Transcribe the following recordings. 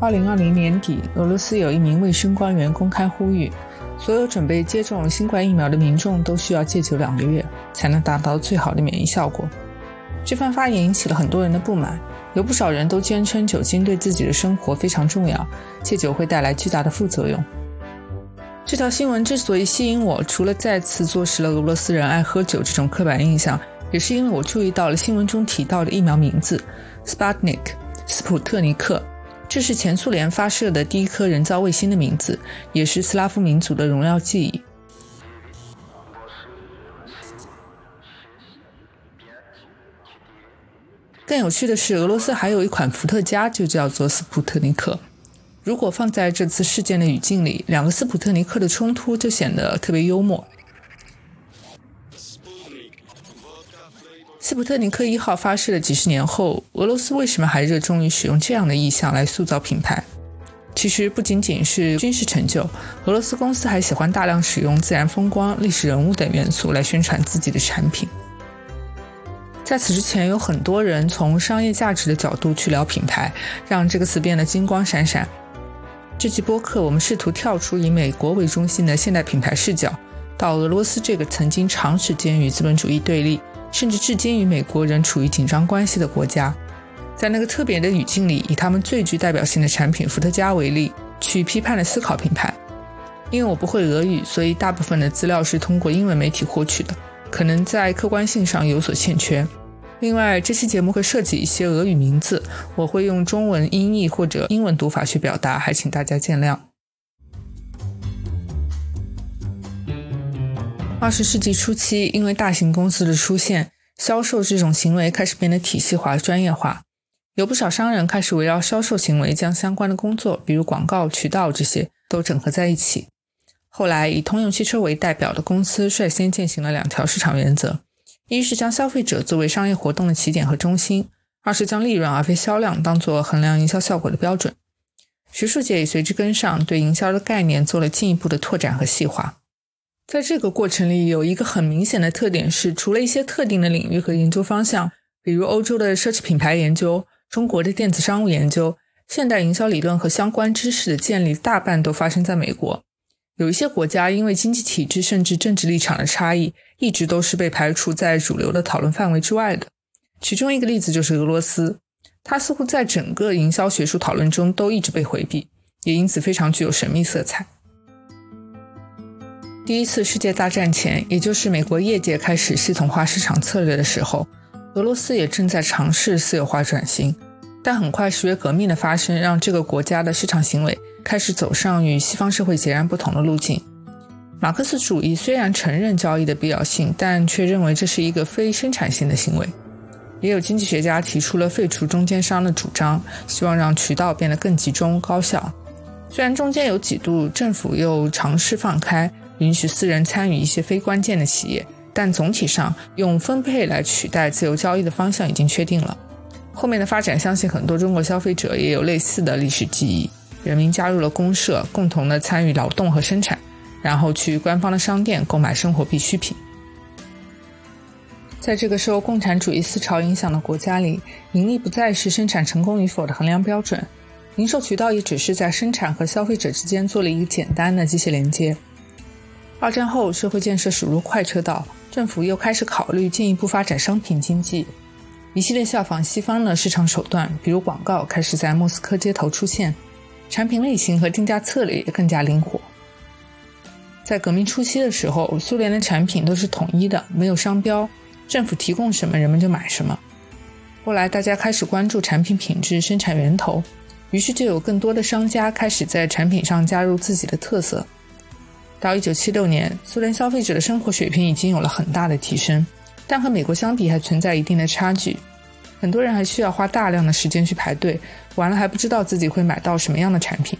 二零二零年底，俄罗斯有一名卫生官员公开呼吁，所有准备接种新冠疫苗的民众都需要戒酒两个月，才能达到最好的免疫效果。这番发言引起了很多人的不满，有不少人都坚称酒精对自己的生活非常重要，戒酒会带来巨大的副作用。这条新闻之所以吸引我，除了再次坐实了俄罗斯人爱喝酒这种刻板印象，也是因为我注意到了新闻中提到的疫苗名字 “Sputnik”（ 斯普特尼克），这是前苏联发射的第一颗人造卫星的名字，也是斯拉夫民族的荣耀记忆。更有趣的是，俄罗斯还有一款伏特加，就叫做斯普特尼克。如果放在这次事件的语境里，两个斯普特尼克的冲突就显得特别幽默。斯普特尼克一号发射了几十年后，俄罗斯为什么还热衷于使用这样的意象来塑造品牌？其实不仅仅是军事成就，俄罗斯公司还喜欢大量使用自然风光、历史人物等元素来宣传自己的产品。在此之前，有很多人从商业价值的角度去聊品牌，让这个词变得金光闪闪。这期播客，我们试图跳出以美国为中心的现代品牌视角，到俄罗斯这个曾经长时间与资本主义对立，甚至至今与美国仍处于紧张关系的国家，在那个特别的语境里，以他们最具代表性的产品伏特加为例，去批判的思考品牌。因为我不会俄语，所以大部分的资料是通过英文媒体获取的，可能在客观性上有所欠缺。另外，这期节目会涉及一些俄语名字，我会用中文音译或者英文读法去表达，还请大家见谅。二十世纪初期，因为大型公司的出现，销售这种行为开始变得体系化、专业化，有不少商人开始围绕销售行为将相关的工作，比如广告、渠道这些，都整合在一起。后来，以通用汽车为代表的公司率先践行了两条市场原则。一是将消费者作为商业活动的起点和中心，二是将利润而非销量当作衡量营销效果的标准。学术界也随之跟上，对营销的概念做了进一步的拓展和细化。在这个过程里，有一个很明显的特点是，除了一些特定的领域和研究方向，比如欧洲的奢侈品牌研究、中国的电子商务研究，现代营销理论和相关知识的建立，大半都发生在美国。有一些国家因为经济体制甚至政治立场的差异，一直都是被排除在主流的讨论范围之外的。其中一个例子就是俄罗斯，它似乎在整个营销学术讨论中都一直被回避，也因此非常具有神秘色彩。第一次世界大战前，也就是美国业界开始系统化市场策略的时候，俄罗斯也正在尝试私有化转型，但很快十月革命的发生，让这个国家的市场行为。开始走上与西方社会截然不同的路径。马克思主义虽然承认交易的必要性，但却认为这是一个非生产性的行为。也有经济学家提出了废除中间商的主张，希望让渠道变得更集中高效。虽然中间有几度政府又尝试放开，允许私人参与一些非关键的企业，但总体上用分配来取代自由交易的方向已经确定了。后面的发展，相信很多中国消费者也有类似的历史记忆。人民加入了公社，共同的参与劳动和生产，然后去官方的商店购买生活必需品。在这个受共产主义思潮影响的国家里，盈利不再是生产成功与否的衡量标准，零售渠道也只是在生产和消费者之间做了一个简单的机械连接。二战后，社会建设驶入快车道，政府又开始考虑进一步发展商品经济，一系列效仿西方的市场手段，比如广告，开始在莫斯科街头出现。产品类型和定价策略也更加灵活。在革命初期的时候，苏联的产品都是统一的，没有商标，政府提供什么，人们就买什么。后来大家开始关注产品品质、生产源头，于是就有更多的商家开始在产品上加入自己的特色。到1976年，苏联消费者的生活水平已经有了很大的提升，但和美国相比还存在一定的差距。很多人还需要花大量的时间去排队，完了还不知道自己会买到什么样的产品。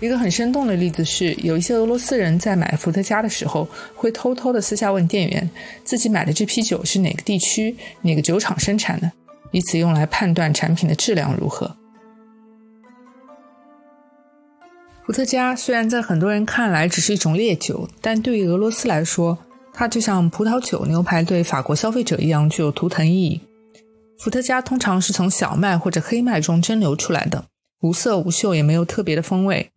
一个很生动的例子是，有一些俄罗斯人在买伏特加的时候，会偷偷的私下问店员，自己买的这批酒是哪个地区、哪个酒厂生产的，以此用来判断产品的质量如何。伏特加虽然在很多人看来只是一种烈酒，但对于俄罗斯来说，它就像葡萄酒、牛排对法国消费者一样具有图腾意义。伏特加通常是从小麦或者黑麦中蒸馏出来的，无色无嗅，也没有特别的风味。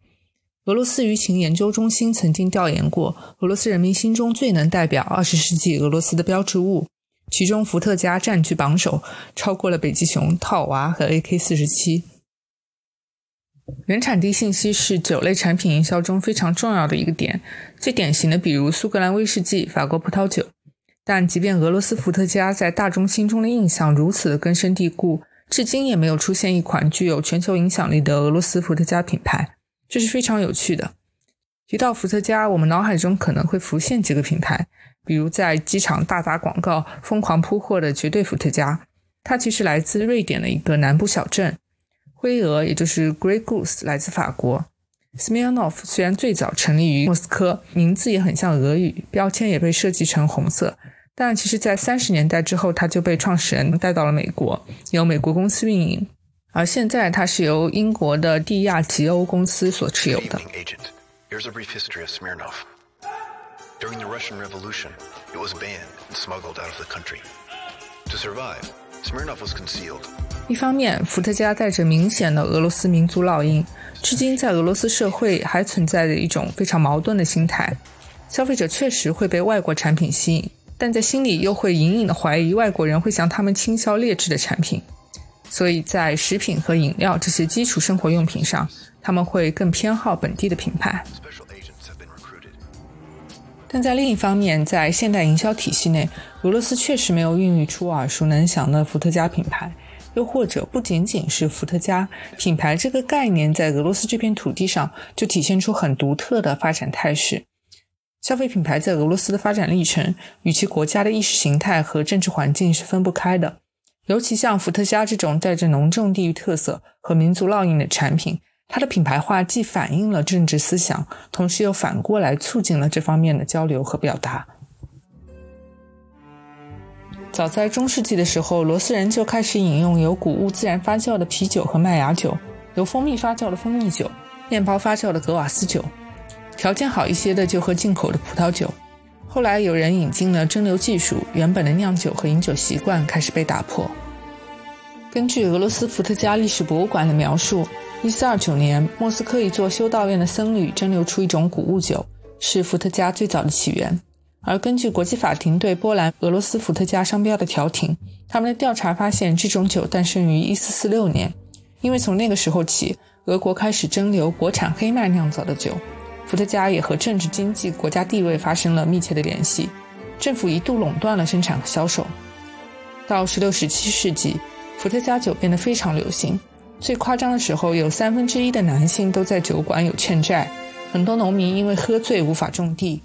俄罗斯舆情研究中心曾经调研过俄罗斯人民心中最能代表二十世纪俄罗斯的标志物，其中伏特加占据榜首，超过了北极熊、套娃和 AK 四十七。原产地信息是酒类产品营销中非常重要的一个点。最典型的，比如苏格兰威士忌、法国葡萄酒。但即便俄罗斯伏特加在大众心中的印象如此的根深蒂固，至今也没有出现一款具有全球影响力的俄罗斯伏特加品牌，这是非常有趣的。提到伏特加，我们脑海中可能会浮现几个品牌，比如在机场大打广告、疯狂铺货的绝对伏特加，它其实来自瑞典的一个南部小镇。灰鹅，也就是 Grey Goose，来自法国。Smirnoff 虽然最早成立于莫斯科，名字也很像俄语，标签也被设计成红色，但其实，在三十年代之后，它就被创始人带到了美国，由美国公司运营。而现在，它是由英国的蒂亚吉欧公司所持有的。Here's a brief history of Smirnoff. During the Russian Revolution, it was banned and smuggled out of the country. To survive, Smirnoff was concealed. 一方面，伏特加带着明显的俄罗斯民族烙印，至今在俄罗斯社会还存在着一种非常矛盾的心态：消费者确实会被外国产品吸引，但在心里又会隐隐的怀疑外国人会向他们倾销劣质的产品。所以在食品和饮料这些基础生活用品上，他们会更偏好本地的品牌。但在另一方面，在现代营销体系内，俄罗斯确实没有孕育出耳熟能详的伏特加品牌。又或者不仅仅是伏特加品牌这个概念，在俄罗斯这片土地上就体现出很独特的发展态势。消费品牌在俄罗斯的发展历程与其国家的意识形态和政治环境是分不开的。尤其像伏特加这种带着浓重地域特色和民族烙印的产品，它的品牌化既反映了政治思想，同时又反过来促进了这方面的交流和表达。早在中世纪的时候，罗斯人就开始饮用由谷物自然发酵的啤酒和麦芽酒，由蜂蜜发酵的蜂蜜酒，面包发酵的格瓦斯酒，条件好一些的就喝进口的葡萄酒。后来有人引进了蒸馏技术，原本的酿酒和饮酒习惯开始被打破。根据俄罗斯伏特加历史博物馆的描述，1429年，莫斯科一座修道院的僧侣蒸馏出一种谷物酒，是伏特加最早的起源。而根据国际法庭对波兰、俄罗斯伏特加商标的调停，他们的调查发现，这种酒诞生于1446年。因为从那个时候起，俄国开始蒸馏国产黑麦酿造的酒，伏特加也和政治、经济、国家地位发生了密切的联系。政府一度垄断了生产和销售。到16、17世纪，伏特加酒变得非常流行。最夸张的时候，有三分之一的男性都在酒馆有欠债，很多农民因为喝醉无法种地。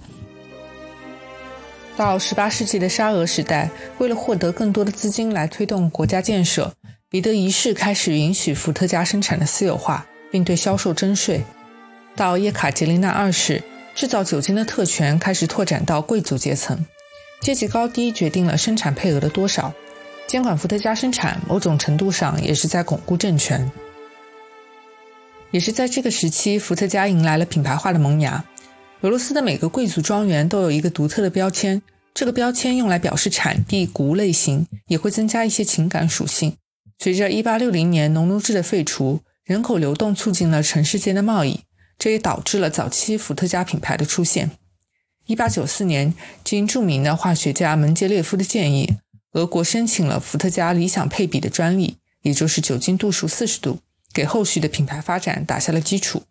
到18世纪的沙俄时代，为了获得更多的资金来推动国家建设，彼得一世开始允许伏特加生产的私有化，并对销售征税。到叶卡捷琳娜二世，制造酒精的特权开始拓展到贵族阶层，阶级高低决定了生产配额的多少。监管伏特加生产，某种程度上也是在巩固政权。也是在这个时期，伏特加迎来了品牌化的萌芽。俄罗斯的每个贵族庄园都有一个独特的标签，这个标签用来表示产地、谷物类型，也会增加一些情感属性。随着1860年农奴制的废除，人口流动促进了城市间的贸易，这也导致了早期伏特加品牌的出现。1894年，经著名的化学家门捷列夫的建议，俄国申请了伏特加理想配比的专利，也就是酒精度数40度，给后续的品牌发展打下了基础。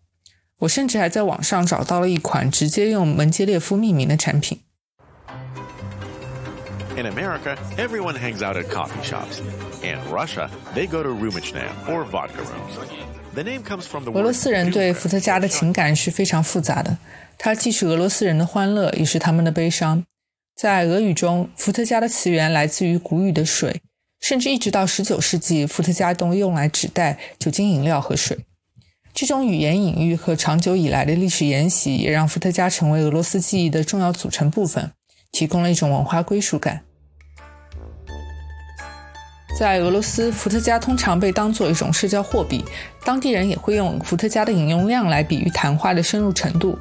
我甚至还在网上找到了一款直接用门捷列夫命名的产品。In America, everyone hangs out at coffee shops. In Russia, they go to rumichnaya or vodka rooms. The name comes from the 俄罗斯人对伏特加的情感是非常复杂的，它既是俄罗斯人的欢乐，也是他们的悲伤。在俄语中，伏特加的词源来自于古语的水，甚至一直到19世纪，伏特加都用来指代酒精饮料和水。这种语言隐喻和长久以来的历史沿袭，也让伏特加成为俄罗斯记忆的重要组成部分，提供了一种文化归属感。在俄罗斯，伏特加通常被当作一种社交货币，当地人也会用伏特加的饮用量来比喻谈话的深入程度。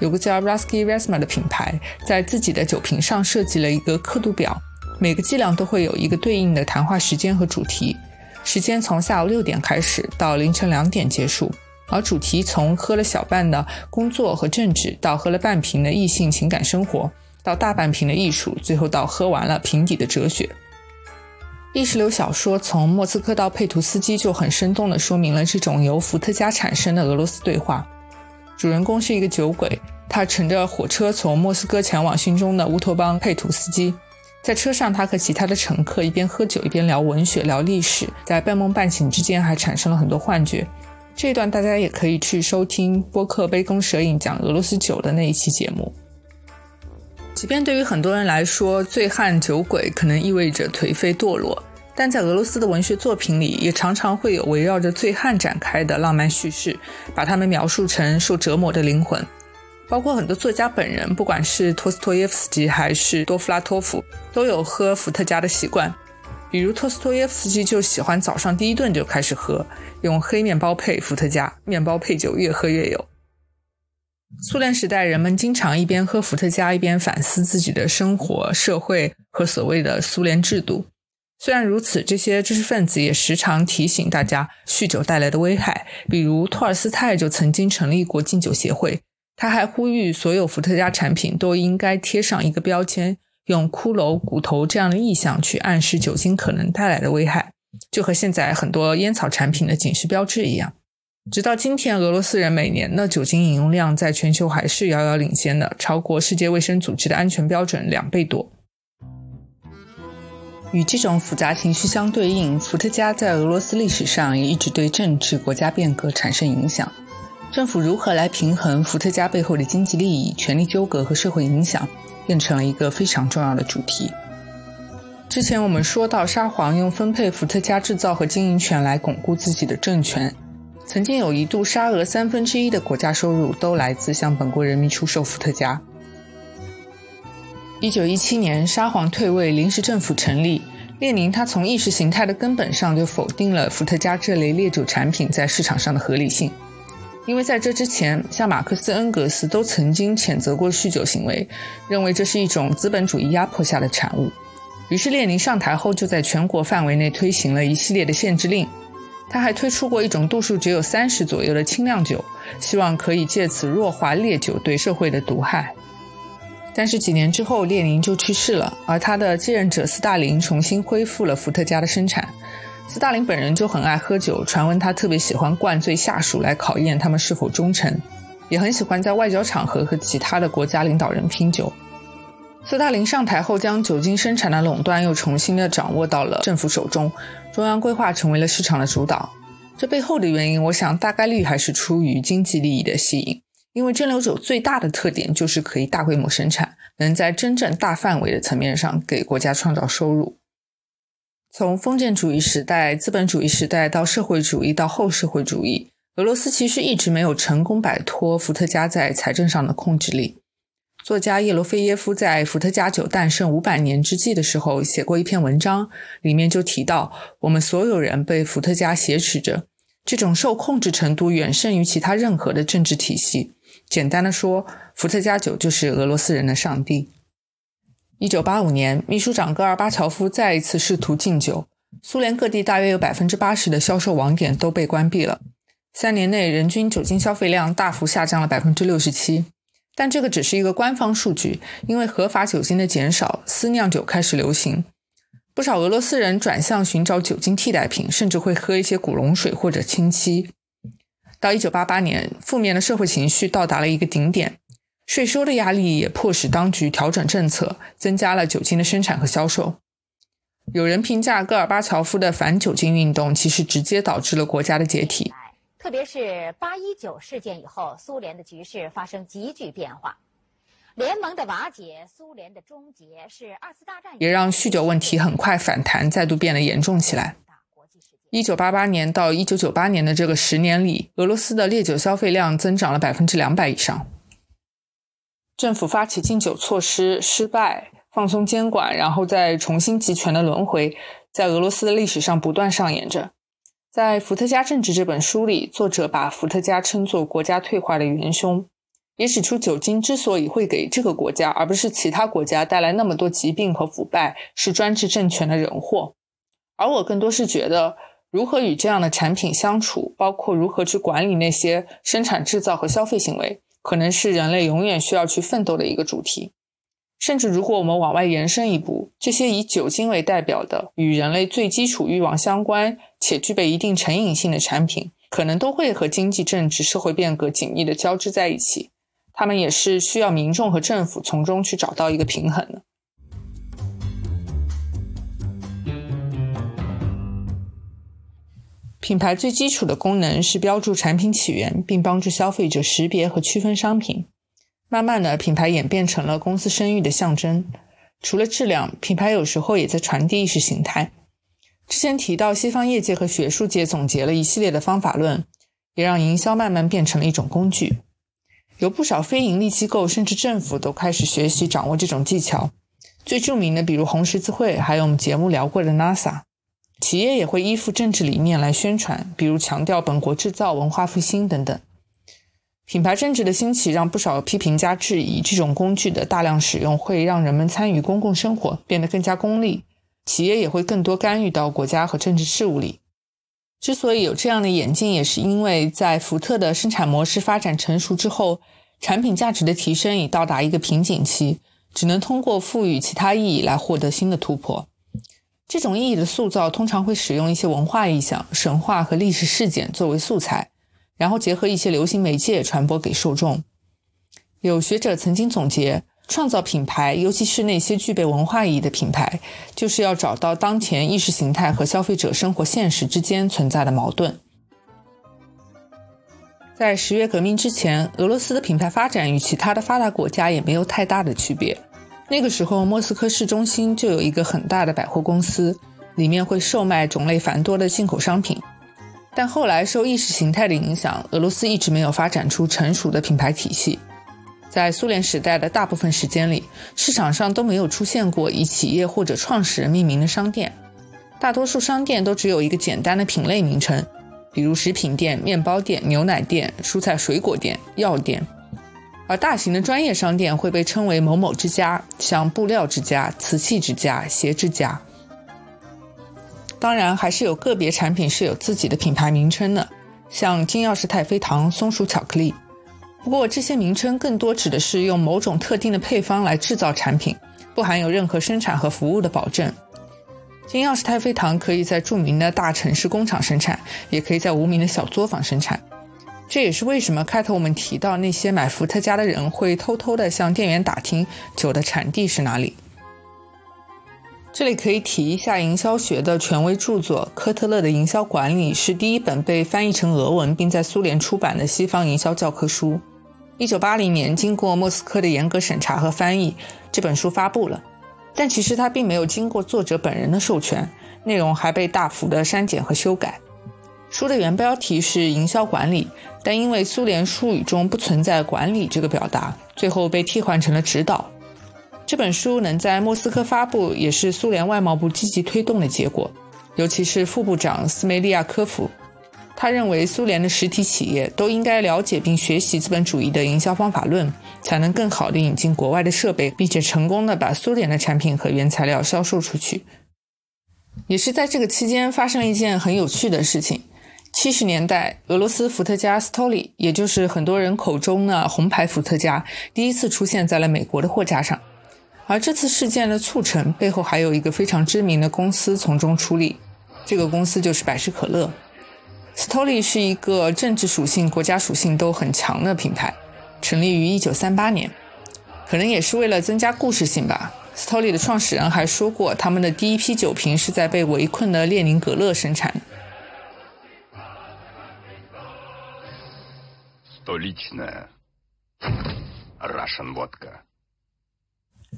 有个叫 Rusky Resma 的品牌，在自己的酒瓶上设计了一个刻度表，每个剂量都会有一个对应的谈话时间和主题。时间从下午六点开始到凌晨两点结束，而主题从喝了小半的工作和政治，到喝了半瓶的异性情感生活，到大半瓶的艺术，最后到喝完了瓶底的哲学。意识流小说从莫斯科到佩图斯基就很生动地说明了这种由伏特加产生的俄罗斯对话。主人公是一个酒鬼，他乘着火车从莫斯科前往心中的乌托邦佩图斯基。在车上，他和其他的乘客一边喝酒一边聊文学、聊历史，在半梦半醒之间还产生了很多幻觉。这一段大家也可以去收听播客《杯弓蛇影》讲俄罗斯酒的那一期节目。即便对于很多人来说，醉汉酒鬼可能意味着颓废堕落，但在俄罗斯的文学作品里，也常常会有围绕着醉汉展开的浪漫叙事，把他们描述成受折磨的灵魂。包括很多作家本人，不管是托斯托耶夫斯基还是多弗拉托夫，都有喝伏特加的习惯。比如托斯托耶夫斯基就喜欢早上第一顿就开始喝，用黑面包配伏特加，面包配酒，越喝越有。苏联时代，人们经常一边喝伏特加，一边反思自己的生活、社会和所谓的苏联制度。虽然如此，这些知识分子也时常提醒大家酗酒带来的危害。比如托尔斯泰就曾经成立过禁酒协会。他还呼吁所有伏特加产品都应该贴上一个标签，用骷髅骨头这样的意象去暗示酒精可能带来的危害，就和现在很多烟草产品的警示标志一样。直到今天，俄罗斯人每年的酒精饮用量在全球还是遥遥领先的，超过世界卫生组织的安全标准两倍多。与这种复杂情绪相对应，伏特加在俄罗斯历史上也一直对政治、国家变革产生影响。政府如何来平衡伏特加背后的经济利益、权力纠葛和社会影响，变成了一个非常重要的主题。之前我们说到，沙皇用分配伏特加制造和经营权来巩固自己的政权。曾经有一度，沙俄三分之一的国家收入都来自向本国人民出售伏特加。一九一七年，沙皇退位，临时政府成立。列宁他从意识形态的根本上就否定了伏特加这类烈酒产品在市场上的合理性。因为在这之前，像马克思、恩格斯都曾经谴责过酗酒行为，认为这是一种资本主义压迫下的产物。于是列宁上台后，就在全国范围内推行了一系列的限制令。他还推出过一种度数只有三十左右的清亮酒，希望可以借此弱化烈酒对社会的毒害。但是几年之后，列宁就去世了，而他的继任者斯大林重新恢复了伏特加的生产。斯大林本人就很爱喝酒，传闻他特别喜欢灌醉下属来考验他们是否忠诚，也很喜欢在外交场合和其他的国家领导人拼酒。斯大林上台后，将酒精生产的垄断又重新的掌握到了政府手中，中央规划成为了市场的主导。这背后的原因，我想大概率还是出于经济利益的吸引，因为蒸馏酒最大的特点就是可以大规模生产，能在真正大范围的层面上给国家创造收入。从封建主义时代、资本主义时代到社会主义到后社会主义，俄罗斯其实一直没有成功摆脱伏特加在财政上的控制力。作家叶罗菲耶夫在伏特加酒诞生五百年之际的时候写过一篇文章，里面就提到，我们所有人被伏特加挟持着，这种受控制程度远胜于其他任何的政治体系。简单的说，伏特加酒就是俄罗斯人的上帝。一九八五年，秘书长戈尔巴乔夫再一次试图禁酒，苏联各地大约有百分之八十的销售网点都被关闭了。三年内，人均酒精消费量大幅下降了百分之六十七。但这个只是一个官方数据，因为合法酒精的减少，私酿酒开始流行。不少俄罗斯人转向寻找酒精替代品，甚至会喝一些古龙水或者清漆。到一九八八年，负面的社会情绪到达了一个顶点。税收的压力也迫使当局调整政策，增加了酒精的生产和销售。有人评价戈尔巴乔夫的反酒精运动，其实直接导致了国家的解体。特别是八一九事件以后，苏联的局势发生急剧变化。联盟的瓦解，苏联的终结，是二次大战也让酗酒问题很快反弹，再度变得严重起来。一九八八年到一九九八年的这个十年里，俄罗斯的烈酒消费量增长了百分之两百以上。政府发起禁酒措施失败，放松监管，然后再重新集权的轮回，在俄罗斯的历史上不断上演着。在《伏特加政治》这本书里，作者把伏特加称作国家退化的元凶，也指出酒精之所以会给这个国家而不是其他国家带来那么多疾病和腐败，是专制政权的人祸。而我更多是觉得，如何与这样的产品相处，包括如何去管理那些生产制造和消费行为，可能是人类永远需要去奋斗的一个主题。甚至如果我们往外延伸一步，这些以酒精为代表的与人类最基础欲望相关且具备一定成瘾性的产品，可能都会和经济、政治、社会变革紧密的交织在一起。他们也是需要民众和政府从中去找到一个平衡的。品牌最基础的功能是标注产品起源，并帮助消费者识别和区分商品。慢慢的，品牌演变成了公司声誉的象征。除了质量，品牌有时候也在传递意识形态。之前提到，西方业界和学术界总结了一系列的方法论，也让营销慢慢变成了一种工具。有不少非盈利机构甚至政府都开始学习掌握这种技巧。最著名的，比如红十字会，还有我们节目聊过的 NASA。企业也会依附政治理念来宣传，比如强调本国制造、文化复兴等等。品牌政治的兴起，让不少批评家质疑，这种工具的大量使用会让人们参与公共生活变得更加功利，企业也会更多干预到国家和政治事务里。之所以有这样的演进，也是因为在福特的生产模式发展成熟之后，产品价值的提升已到达一个瓶颈期，只能通过赋予其他意义来获得新的突破。这种意义的塑造，通常会使用一些文化意象、神话和历史事件作为素材。然后结合一些流行媒介传播给受众。有学者曾经总结，创造品牌，尤其是那些具备文化意义的品牌，就是要找到当前意识形态和消费者生活现实之间存在的矛盾。在十月革命之前，俄罗斯的品牌发展与其他的发达国家也没有太大的区别。那个时候，莫斯科市中心就有一个很大的百货公司，里面会售卖种类繁多的进口商品。但后来受意识形态的影响，俄罗斯一直没有发展出成熟的品牌体系。在苏联时代的大部分时间里，市场上都没有出现过以企业或者创始人命名的商店，大多数商店都只有一个简单的品类名称，比如食品店、面包店、牛奶店、蔬菜水果店、药店。而大型的专业商店会被称为某某之家，像布料之家、瓷器之家、鞋之家。当然，还是有个别产品是有自己的品牌名称的，像金钥匙太妃糖、松鼠巧克力。不过，这些名称更多指的是用某种特定的配方来制造产品，不含有任何生产和服务的保证。金钥匙太妃糖可以在著名的大城市工厂生产，也可以在无名的小作坊生产。这也是为什么开头我们提到那些买伏特加的人会偷偷地向店员打听酒的产地是哪里。这里可以提一下营销学的权威著作《科特勒的营销管理》，是第一本被翻译成俄文并在苏联出版的西方营销教科书。一九八零年，经过莫斯科的严格审查和翻译，这本书发布了。但其实它并没有经过作者本人的授权，内容还被大幅的删减和修改。书的原标题是“营销管理”，但因为苏联术语中不存在“管理”这个表达，最后被替换成了“指导”。这本书能在莫斯科发布，也是苏联外贸部积极推动的结果。尤其是副部长斯梅利亚科夫，他认为苏联的实体企业都应该了解并学习资本主义的营销方法论，才能更好地引进国外的设备，并且成功地把苏联的产品和原材料销售出去。也是在这个期间，发生了一件很有趣的事情：七十年代，俄罗斯伏特加斯托利，也就是很多人口中的红牌伏特加，第一次出现在了美国的货架上。而这次事件的促成背后，还有一个非常知名的公司从中出力，这个公司就是百事可乐。斯托利是一个政治属性、国家属性都很强的品牌，成立于1938年，可能也是为了增加故事性吧。斯托利的创始人还说过，他们的第一批酒瓶是在被围困的列宁格勒生产。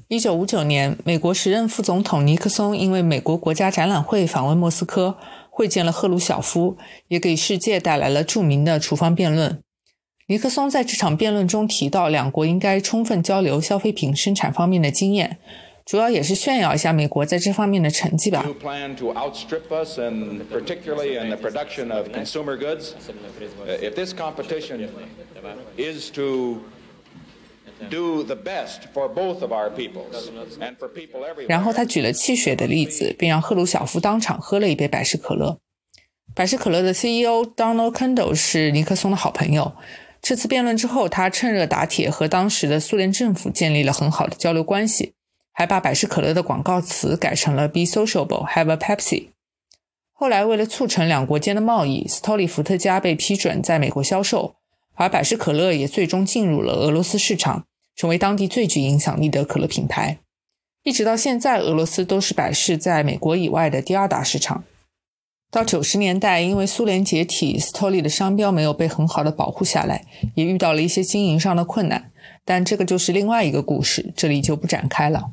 一九五九年，美国时任副总统尼克松因为美国国家展览会访问莫斯科，会见了赫鲁晓夫，也给世界带来了著名的厨房辩论。尼克松在这场辩论中提到，两国应该充分交流消费品生产方面的经验，主要也是炫耀一下美国在这方面的成绩吧。然后他举了汽水的例子，并让赫鲁晓夫当场喝了一杯百事可乐。百事可乐的 CEO Donald Kendall 是尼克松的好朋友。这次辩论之后，他趁热打铁，和当时的苏联政府建立了很好的交流关系，还把百事可乐的广告词改成了 “Be sociable, have a Pepsi”。后来，为了促成两国间的贸易，斯托利伏特加被批准在美国销售，而百事可乐也最终进入了俄罗斯市场，成为当地最具影响力的可乐品牌。一直到现在，俄罗斯都是百事在美国以外的第二大市场。到九十年代，因为苏联解体，斯托利的商标没有被很好的保护下来，也遇到了一些经营上的困难。但这个就是另外一个故事，这里就不展开了。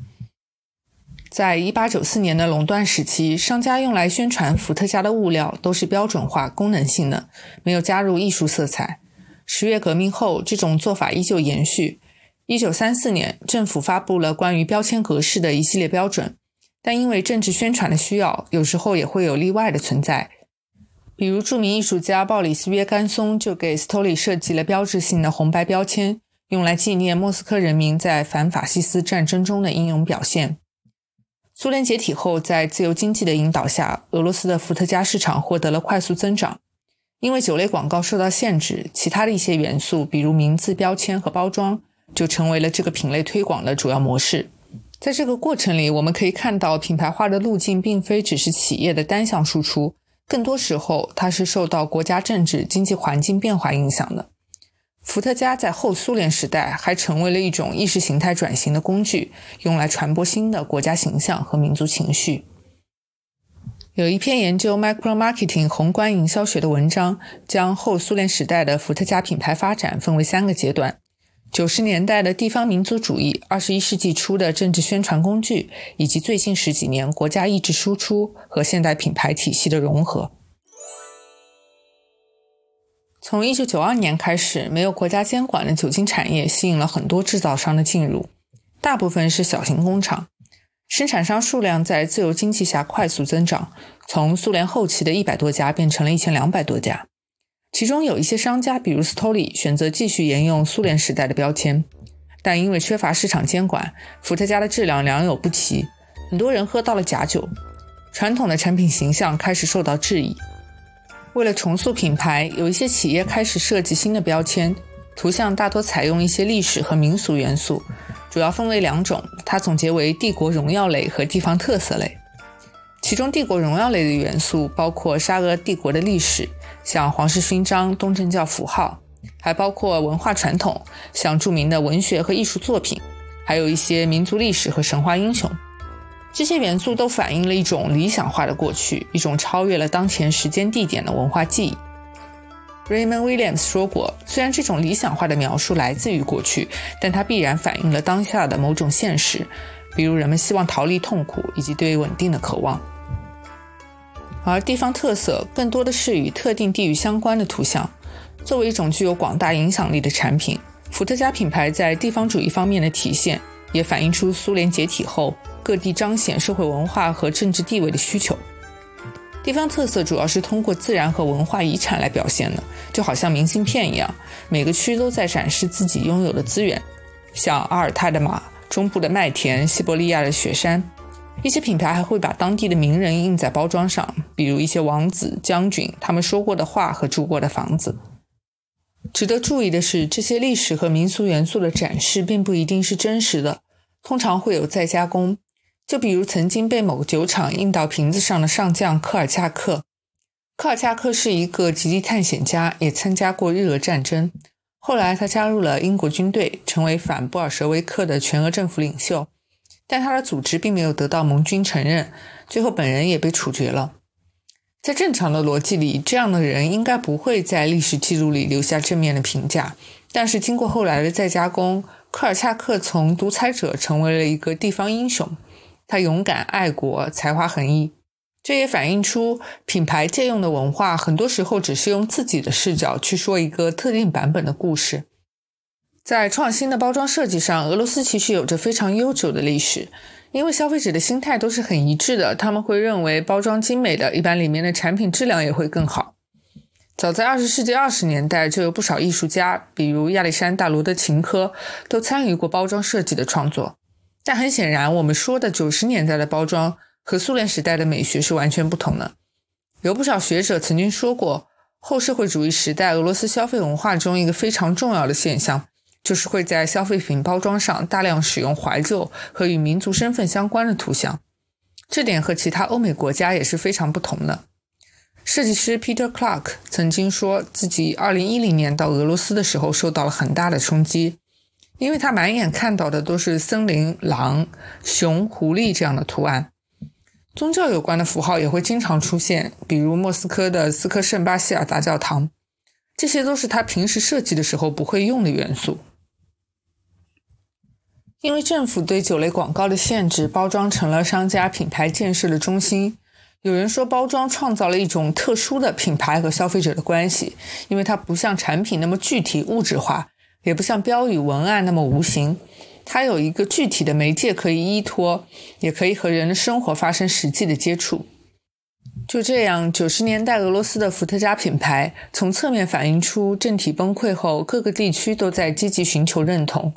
在一八九四年的垄断时期，商家用来宣传伏特加的物料都是标准化、功能性的，没有加入艺术色彩。十月革命后，这种做法依旧延续。一九三四年，政府发布了关于标签格式的一系列标准。但因为政治宣传的需要，有时候也会有例外的存在。比如，著名艺术家鲍里斯·约甘松就给斯托里设计了标志性的红白标签，用来纪念莫斯科人民在反法西斯战争中的英勇表现。苏联解体后，在自由经济的引导下，俄罗斯的伏特加市场获得了快速增长。因为酒类广告受到限制，其他的一些元素，比如名字、标签和包装，就成为了这个品类推广的主要模式。在这个过程里，我们可以看到品牌化的路径并非只是企业的单向输出，更多时候它是受到国家政治经济环境变化影响的。伏特加在后苏联时代还成为了一种意识形态转型的工具，用来传播新的国家形象和民族情绪。有一篇研究 micro marketing 宏观营销学的文章，将后苏联时代的伏特加品牌发展分为三个阶段。九十年代的地方民族主义，二十一世纪初的政治宣传工具，以及最近十几年国家意志输出和现代品牌体系的融合。从一九九二年开始，没有国家监管的酒精产业吸引了很多制造商的进入，大部分是小型工厂，生产商数量在自由经济下快速增长，从苏联后期的一百多家变成了一千两百多家。其中有一些商家，比如斯托里，选择继续沿用苏联时代的标签，但因为缺乏市场监管，伏特加的质量良莠不齐，很多人喝到了假酒，传统的产品形象开始受到质疑。为了重塑品牌，有一些企业开始设计新的标签，图像大多采用一些历史和民俗元素，主要分为两种，它总结为帝国荣耀类和地方特色类。其中，帝国荣耀类的元素包括沙俄帝国的历史。像皇室勋章、东正教符号，还包括文化传统，像著名的文学和艺术作品，还有一些民族历史和神话英雄。这些元素都反映了一种理想化的过去，一种超越了当前时间地点的文化记忆。Raymond Williams 说过：“虽然这种理想化的描述来自于过去，但它必然反映了当下的某种现实，比如人们希望逃离痛苦以及对稳定的渴望。”而地方特色更多的是与特定地域相关的图像。作为一种具有广大影响力的产品，伏特加品牌在地方主义方面的体现，也反映出苏联解体后各地彰显社会文化和政治地位的需求。地方特色主要是通过自然和文化遗产来表现的，就好像明信片一样，每个区都在展示自己拥有的资源，像阿尔泰的马、中部的麦田、西伯利亚的雪山。一些品牌还会把当地的名人印在包装上，比如一些王子、将军他们说过的话和住过的房子。值得注意的是，这些历史和民俗元素的展示并不一定是真实的，通常会有再加工。就比如曾经被某个酒厂印到瓶子上的上将科尔恰克。科尔恰克是一个极地探险家，也参加过日俄战争。后来他加入了英国军队，成为反布尔什维克的全俄政府领袖。但他的组织并没有得到盟军承认，最后本人也被处决了。在正常的逻辑里，这样的人应该不会在历史记录里留下正面的评价。但是经过后来的再加工，科尔恰克从独裁者成为了一个地方英雄。他勇敢、爱国、才华横溢，这也反映出品牌借用的文化很多时候只是用自己的视角去说一个特定版本的故事。在创新的包装设计上，俄罗斯其实有着非常悠久的历史。因为消费者的心态都是很一致的，他们会认为包装精美的，一般里面的产品质量也会更好。早在二十世纪二十年代，就有不少艺术家，比如亚历山大·罗德琴科，都参与过包装设计的创作。但很显然，我们说的九十年代的包装和苏联时代的美学是完全不同的。有不少学者曾经说过，后社会主义时代俄罗斯消费文化中一个非常重要的现象，就是会在消费品包装上大量使用怀旧和与民族身份相关的图像。这点和其他欧美国家也是非常不同的。设计师 Peter Clark 曾经说自己2010年到俄罗斯的时候受到了很大的冲击，因为他满眼看到的都是森林、狼、熊、狐狸这样的图案。宗教有关的符号也会经常出现，比如莫斯科的斯科圣巴西尔大教堂，这些都是他平时设计的时候不会用的元素。因为政府对酒类广告的限制，包装成了商家品牌建设的中心。有人说，包装创造了一种特殊的品牌和消费者的关系，因为它不像产品那么具体物质化，也不像标语文案那么无形。它有一个具体的媒介可以依托，也可以和人的生活发生实际的接触。就这样，九十年代俄罗斯的伏特加品牌从侧面反映出政体崩溃后，各个地区都在积极寻求认同。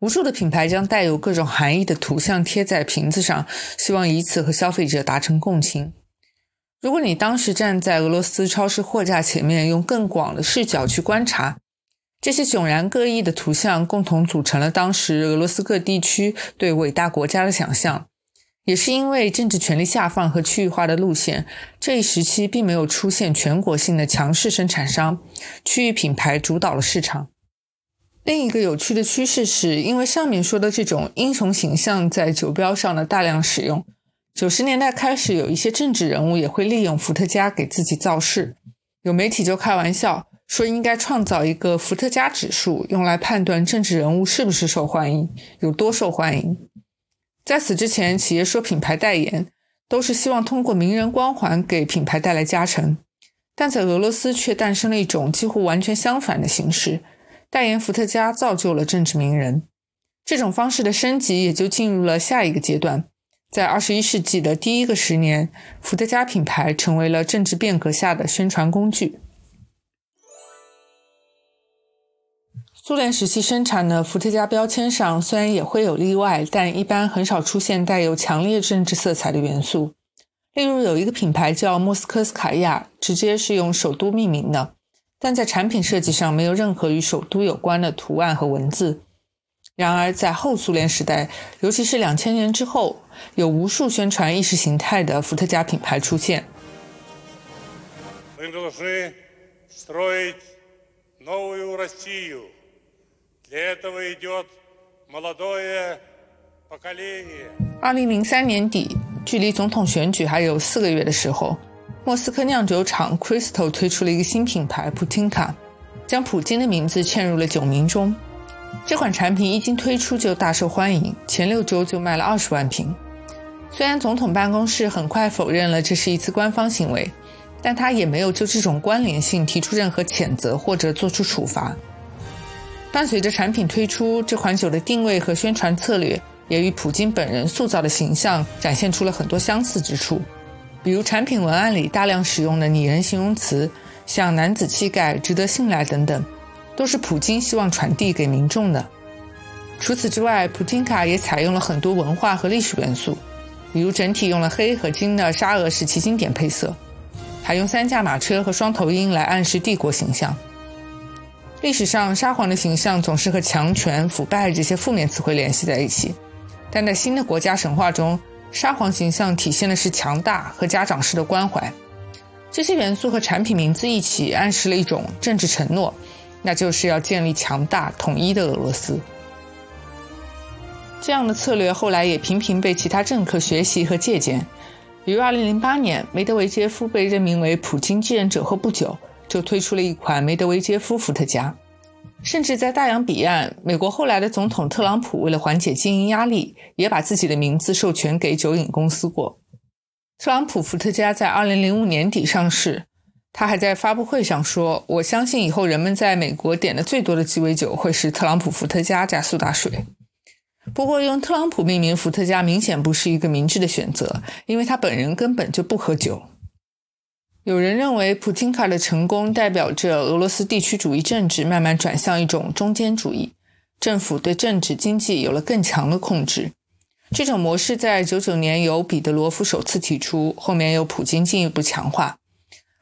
无数的品牌将带有各种含义的图像贴在瓶子上，希望以此和消费者达成共情。如果你当时站在俄罗斯超市货架前面，用更广的视角去观察。这些迥然各异的图像共同组成了当时俄罗斯各地区对伟大国家的想象。也是因为政治权力下放和区域化的路线，这一时期并没有出现全国性的强势生产商，区域品牌主导了市场。另一个有趣的趋势是，因为上面说的这种英雄形象在酒标上的大量使用，九十年代开始有一些政治人物也会利用伏特加给自己造势。有媒体就开玩笑。说应该创造一个伏特加指数，用来判断政治人物是不是受欢迎，有多受欢迎。在此之前，企业说品牌代言都是希望通过名人光环给品牌带来加成，但在俄罗斯却诞生了一种几乎完全相反的形式：代言伏特加造就了政治名人。这种方式的升级也就进入了下一个阶段。在二十一世纪的第一个十年，伏特加品牌成为了政治变革下的宣传工具。苏联时期生产的伏特加标签上虽然也会有例外，但一般很少出现带有强烈政治色彩的元素。例如，有一个品牌叫莫斯科斯卡亚，直接是用首都命名的，但在产品设计上没有任何与首都有关的图案和文字。然而，在后苏联时代，尤其是两千年之后，有无数宣传意识形态的伏特加品牌出现。二零零三年底，距离总统选举还有四个月的时候，莫斯科酿酒厂 Crystal 推出了一个新品牌普廷卡，将普京的名字嵌入了酒名中。这款产品一经推出就大受欢迎，前六周就卖了二十万瓶。虽然总统办公室很快否认了这是一次官方行为，但他也没有就这种关联性提出任何谴责或者做出处罚。伴随着产品推出，这款酒的定位和宣传策略也与普京本人塑造的形象展现出了很多相似之处。比如产品文案里大量使用的拟人形容词，像男子气概、值得信赖等等，都是普京希望传递给民众的。除此之外，普京卡也采用了很多文化和历史元素，比如整体用了黑和金的沙俄时期经典配色，还用三驾马车和双头鹰来暗示帝国形象。历史上，沙皇的形象总是和强权、腐败这些负面词汇联系在一起，但在新的国家神话中，沙皇形象体现的是强大和家长式的关怀。这些元素和产品名字一起，暗示了一种政治承诺，那就是要建立强大统一的俄罗斯。这样的策略后来也频频被其他政客学习和借鉴，比如2008年，梅德韦杰夫被任命为普京继任者后不久。就推出了一款梅德韦杰夫伏特加，甚至在大洋彼岸，美国后来的总统特朗普为了缓解经营压力，也把自己的名字授权给酒饮公司过。特朗普伏特加在2005年底上市，他还在发布会上说：“我相信以后人们在美国点的最多的鸡尾酒会是特朗普伏特加加苏打水。”不过，用特朗普命名伏特加明显不是一个明智的选择，因为他本人根本就不喝酒。有人认为，普京卡的成功代表着俄罗斯地区主义政治慢慢转向一种中间主义，政府对政治经济有了更强的控制。这种模式在九九年由彼得罗夫首次提出，后面由普京进一步强化。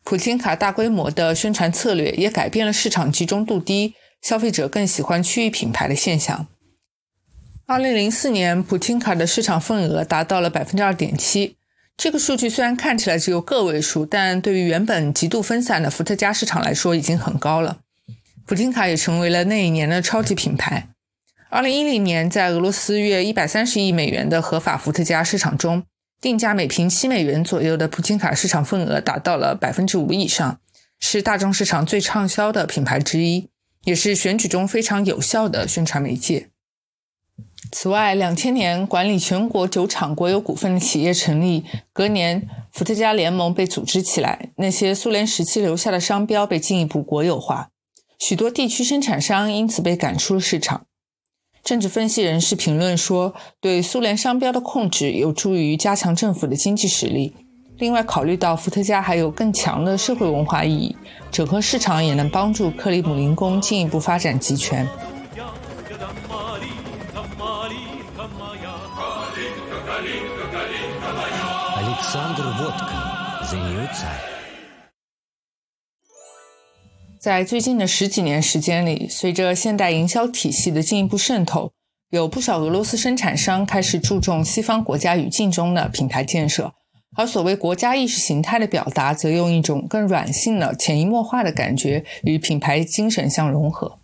普京卡大规模的宣传策略也改变了市场集中度低、消费者更喜欢区域品牌的现象。二零零四年，普京卡的市场份额达到了百分之二点七。这个数据虽然看起来只有个位数，但对于原本极度分散的伏特加市场来说，已经很高了。普京卡也成为了那一年的超级品牌。二零一零年，在俄罗斯约一百三十亿美元的合法伏特加市场中，定价每瓶七美元左右的普京卡市场份额达到了百分之五以上，是大众市场最畅销的品牌之一，也是选举中非常有效的宣传媒介。此外，两千年管理全国酒厂国有股份的企业成立，隔年伏特加联盟被组织起来，那些苏联时期留下的商标被进一步国有化。许多地区生产商因此被赶出了市场。政治分析人士评论说，对苏联商标的控制有助于加强政府的经济实力。另外，考虑到伏特加还有更强的社会文化意义，整合市场也能帮助克里姆林宫进一步发展集权。在最近的十几年时间里，随着现代营销体系的进一步渗透，有不少俄罗斯生产商开始注重西方国家语境中的品牌建设，而所谓国家意识形态的表达，则用一种更软性的、潜移默化的感觉与品牌精神相融合。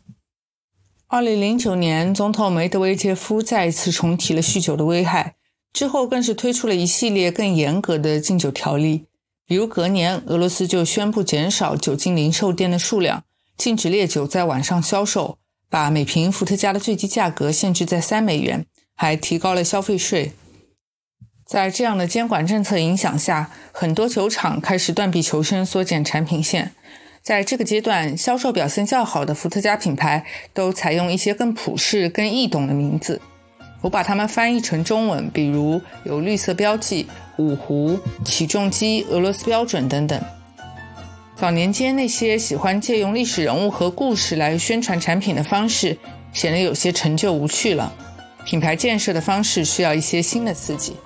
二零零九年，总统梅德韦杰夫再一次重提了酗酒的危害，之后更是推出了一系列更严格的禁酒条例。比如隔年，俄罗斯就宣布减少酒精零售店的数量，禁止烈酒在晚上销售，把每瓶伏特加的最低价格限制在三美元，还提高了消费税。在这样的监管政策影响下，很多酒厂开始断臂求生，缩减产品线。在这个阶段，销售表现较好的伏特加品牌都采用一些更普适、更易懂的名字。我把它们翻译成中文，比如有绿色标记、五湖、起重机、俄罗斯标准等等。早年间那些喜欢借用历史人物和故事来宣传产品的方式，显得有些陈旧无趣了。品牌建设的方式需要一些新的刺激。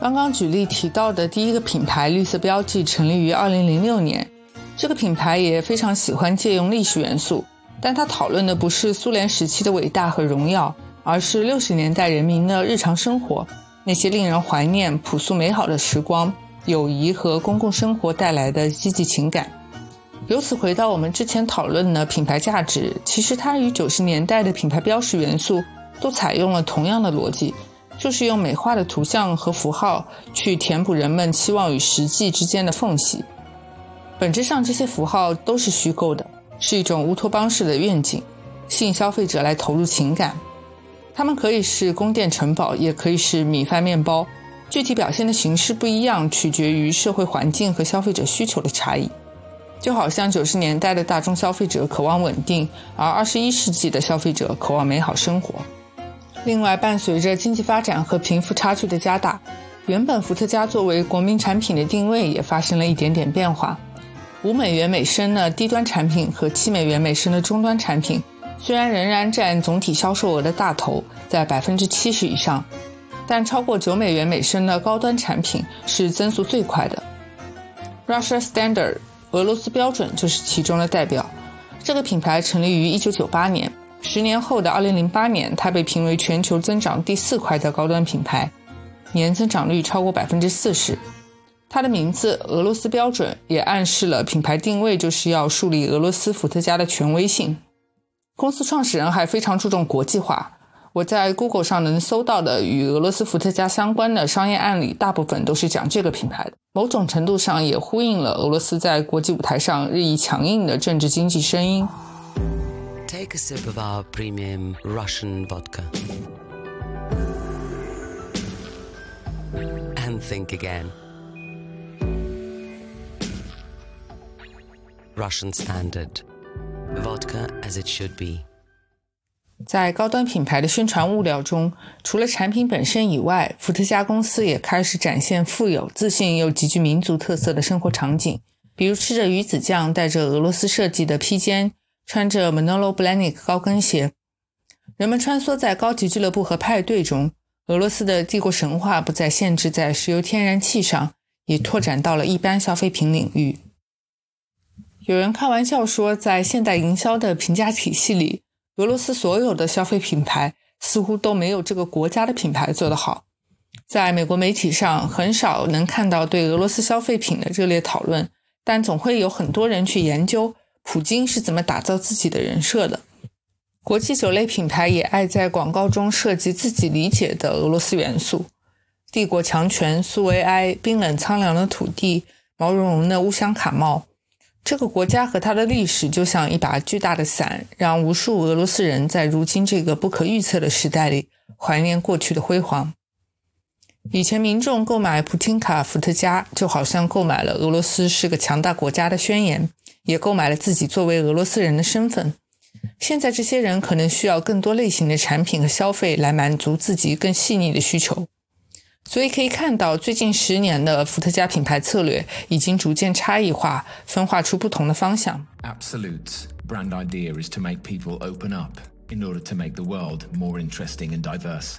刚刚举例提到的第一个品牌绿色标记成立于2006年，这个品牌也非常喜欢借用历史元素，但它讨论的不是苏联时期的伟大和荣耀。而是六十年代人民的日常生活，那些令人怀念、朴素美好的时光、友谊和公共生活带来的积极情感。由此回到我们之前讨论的品牌价值，其实它与九十年代的品牌标识元素都采用了同样的逻辑，就是用美化的图像和符号去填补人们期望与实际之间的缝隙。本质上，这些符号都是虚构的，是一种乌托邦式的愿景，吸引消费者来投入情感。它们可以是宫殿城堡，也可以是米饭面包，具体表现的形式不一样，取决于社会环境和消费者需求的差异。就好像九十年代的大众消费者渴望稳定，而二十一世纪的消费者渴望美好生活。另外，伴随着经济发展和贫富差距的加大，原本伏特加作为国民产品的定位也发生了一点点变化。五美元每升的低端产品和七美元每升的中端产品。虽然仍然占总体销售额的大头，在百分之七十以上，但超过九美元每升的高端产品是增速最快的。Russia Standard 俄罗斯标准就是其中的代表。这个品牌成立于一九九八年，十年后的二零零八年，它被评为全球增长第四快的高端品牌，年增长率超过百分之四十。它的名字“俄罗斯标准”也暗示了品牌定位就是要树立俄罗斯伏特加的权威性。公司创始人还非常注重国际化。我在 Google 上能搜到的与俄罗斯伏特加相关的商业案例，大部分都是讲这个品牌的。某种程度上也呼应了俄罗斯在国际舞台上日益强硬的政治经济声音。Take a sip of our premium Russian vodka and think again. Russian standard. Vodka as it should be。在高端品牌的宣传物料中，除了产品本身以外，伏特加公司也开始展现富有、自信又极具民族特色的生活场景，比如吃着鱼子酱，戴着俄罗斯设计的披肩，穿着 Manolo Blahnik 高跟鞋。人们穿梭在高级俱乐部和派对中，俄罗斯的帝国神话不再限制在石油天然气上，也拓展到了一般消费品领域。有人开玩笑说，在现代营销的评价体系里，俄罗斯所有的消费品牌似乎都没有这个国家的品牌做得好。在美国媒体上，很少能看到对俄罗斯消费品的热烈讨论，但总会有很多人去研究普京是怎么打造自己的人设的。国际酒类品牌也爱在广告中设计自己理解的俄罗斯元素：帝国强权、苏维埃、冰冷苍凉的土地、毛茸茸的乌香卡帽。这个国家和它的历史就像一把巨大的伞，让无数俄罗斯人在如今这个不可预测的时代里怀念过去的辉煌。以前民众购买普廷卡伏特加，就好像购买了俄罗斯是个强大国家的宣言，也购买了自己作为俄罗斯人的身份。现在这些人可能需要更多类型的产品和消费来满足自己更细腻的需求。所以可以看到，最近十年的伏特加品牌策略已经逐渐差异化，分化出不同的方向。Absolute's brand idea is to make people open up in order to make the world more interesting and diverse.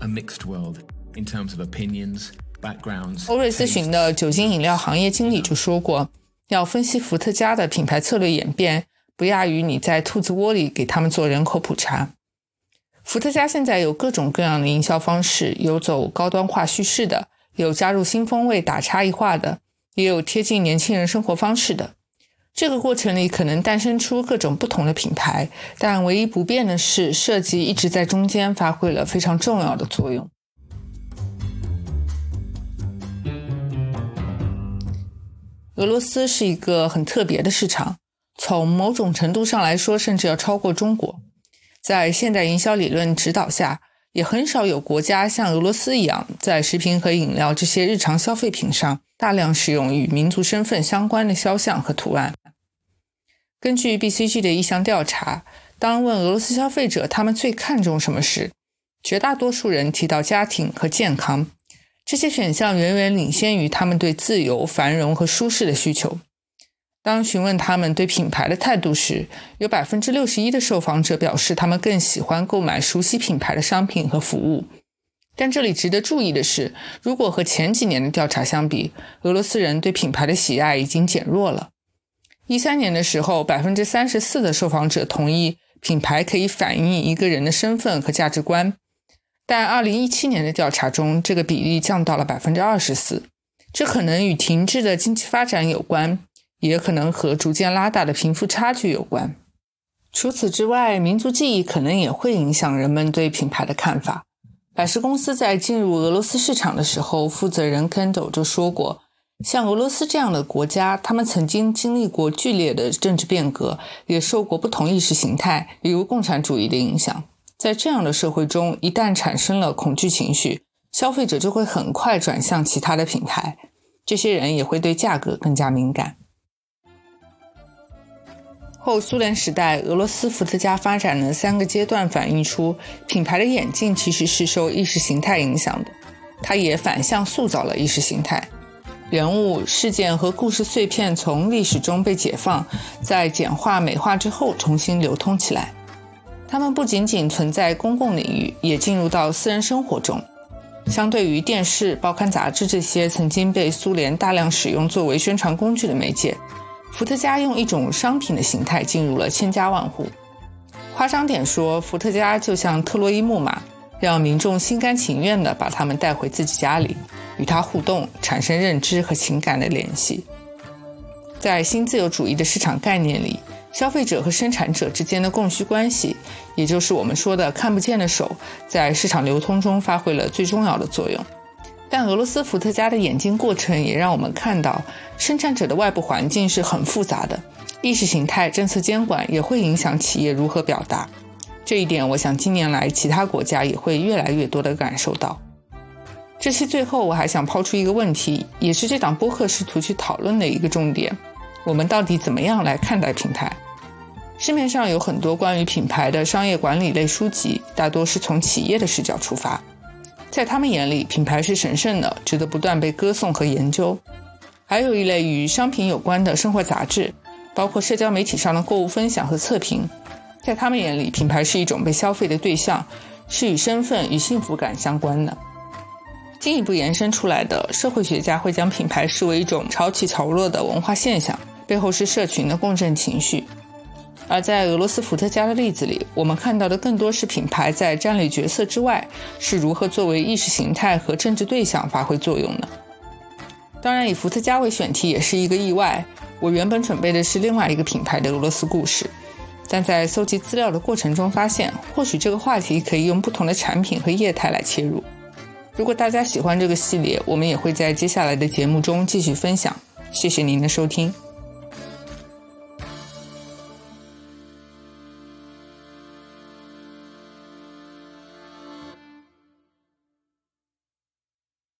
A mixed world in terms of opinions, backgrounds. 欧瑞咨询的酒精饮料行业经理就说过，要分析伏特加的品牌策略演变，不亚于你在兔子窝里给他们做人口普查。伏特加现在有各种各样的营销方式，有走高端化叙事的，有加入新风味打差异化的，也有贴近年轻人生活方式的。这个过程里可能诞生出各种不同的品牌，但唯一不变的是，设计一直在中间发挥了非常重要的作用。俄罗斯是一个很特别的市场，从某种程度上来说，甚至要超过中国。在现代营销理论指导下，也很少有国家像俄罗斯一样，在食品和饮料这些日常消费品上大量使用与民族身份相关的肖像和图案。根据 BCG 的一项调查，当问俄罗斯消费者他们最看重什么时，绝大多数人提到家庭和健康，这些选项远远领先于他们对自由、繁荣和舒适的需求。当询问他们对品牌的态度时，有百分之六十一的受访者表示他们更喜欢购买熟悉品牌的商品和服务。但这里值得注意的是，如果和前几年的调查相比，俄罗斯人对品牌的喜爱已经减弱了。一三年的时候，百分之三十四的受访者同意品牌可以反映一个人的身份和价值观，但二零一七年的调查中，这个比例降到了百分之二十四。这可能与停滞的经济发展有关。也可能和逐渐拉大的贫富差距有关。除此之外，民族记忆可能也会影响人们对品牌的看法。百事公司在进入俄罗斯市场的时候，负责人 Kendall 就说过：“像俄罗斯这样的国家，他们曾经经历过剧烈的政治变革，也受过不同意识形态，比如共产主义的影响。在这样的社会中，一旦产生了恐惧情绪，消费者就会很快转向其他的品牌。这些人也会对价格更加敏感。”后苏联时代，俄罗斯伏特加发展的三个阶段反映出品牌的演进其实是受意识形态影响的，它也反向塑造了意识形态。人物、事件和故事碎片从历史中被解放，在简化、美化之后重新流通起来。它们不仅仅存在公共领域，也进入到私人生活中。相对于电视、报刊、杂志这些曾经被苏联大量使用作为宣传工具的媒介。伏特加用一种商品的形态进入了千家万户。夸张点说，伏特加就像特洛伊木马，让民众心甘情愿地把它们带回自己家里，与它互动，产生认知和情感的联系。在新自由主义的市场概念里，消费者和生产者之间的供需关系，也就是我们说的看不见的手，在市场流通中发挥了最重要的作用。但俄罗斯伏特加的演进过程也让我们看到，生产者的外部环境是很复杂的，意识形态、政策监管也会影响企业如何表达。这一点，我想近年来其他国家也会越来越多地感受到。这期最后，我还想抛出一个问题，也是这档播客试图去讨论的一个重点：我们到底怎么样来看待品牌？市面上有很多关于品牌的商业管理类书籍，大多是从企业的视角出发。在他们眼里，品牌是神圣的，值得不断被歌颂和研究。还有一类与商品有关的生活杂志，包括社交媒体上的购物分享和测评。在他们眼里，品牌是一种被消费的对象，是与身份与幸福感相关的。进一步延伸出来的社会学家会将品牌视为一种潮起潮落的文化现象，背后是社群的共振情绪。而在俄罗斯伏特加的例子里，我们看到的更多是品牌在战略角色之外是如何作为意识形态和政治对象发挥作用的。当然，以伏特加为选题也是一个意外。我原本准备的是另外一个品牌的俄罗斯故事，但在搜集资料的过程中发现，或许这个话题可以用不同的产品和业态来切入。如果大家喜欢这个系列，我们也会在接下来的节目中继续分享。谢谢您的收听。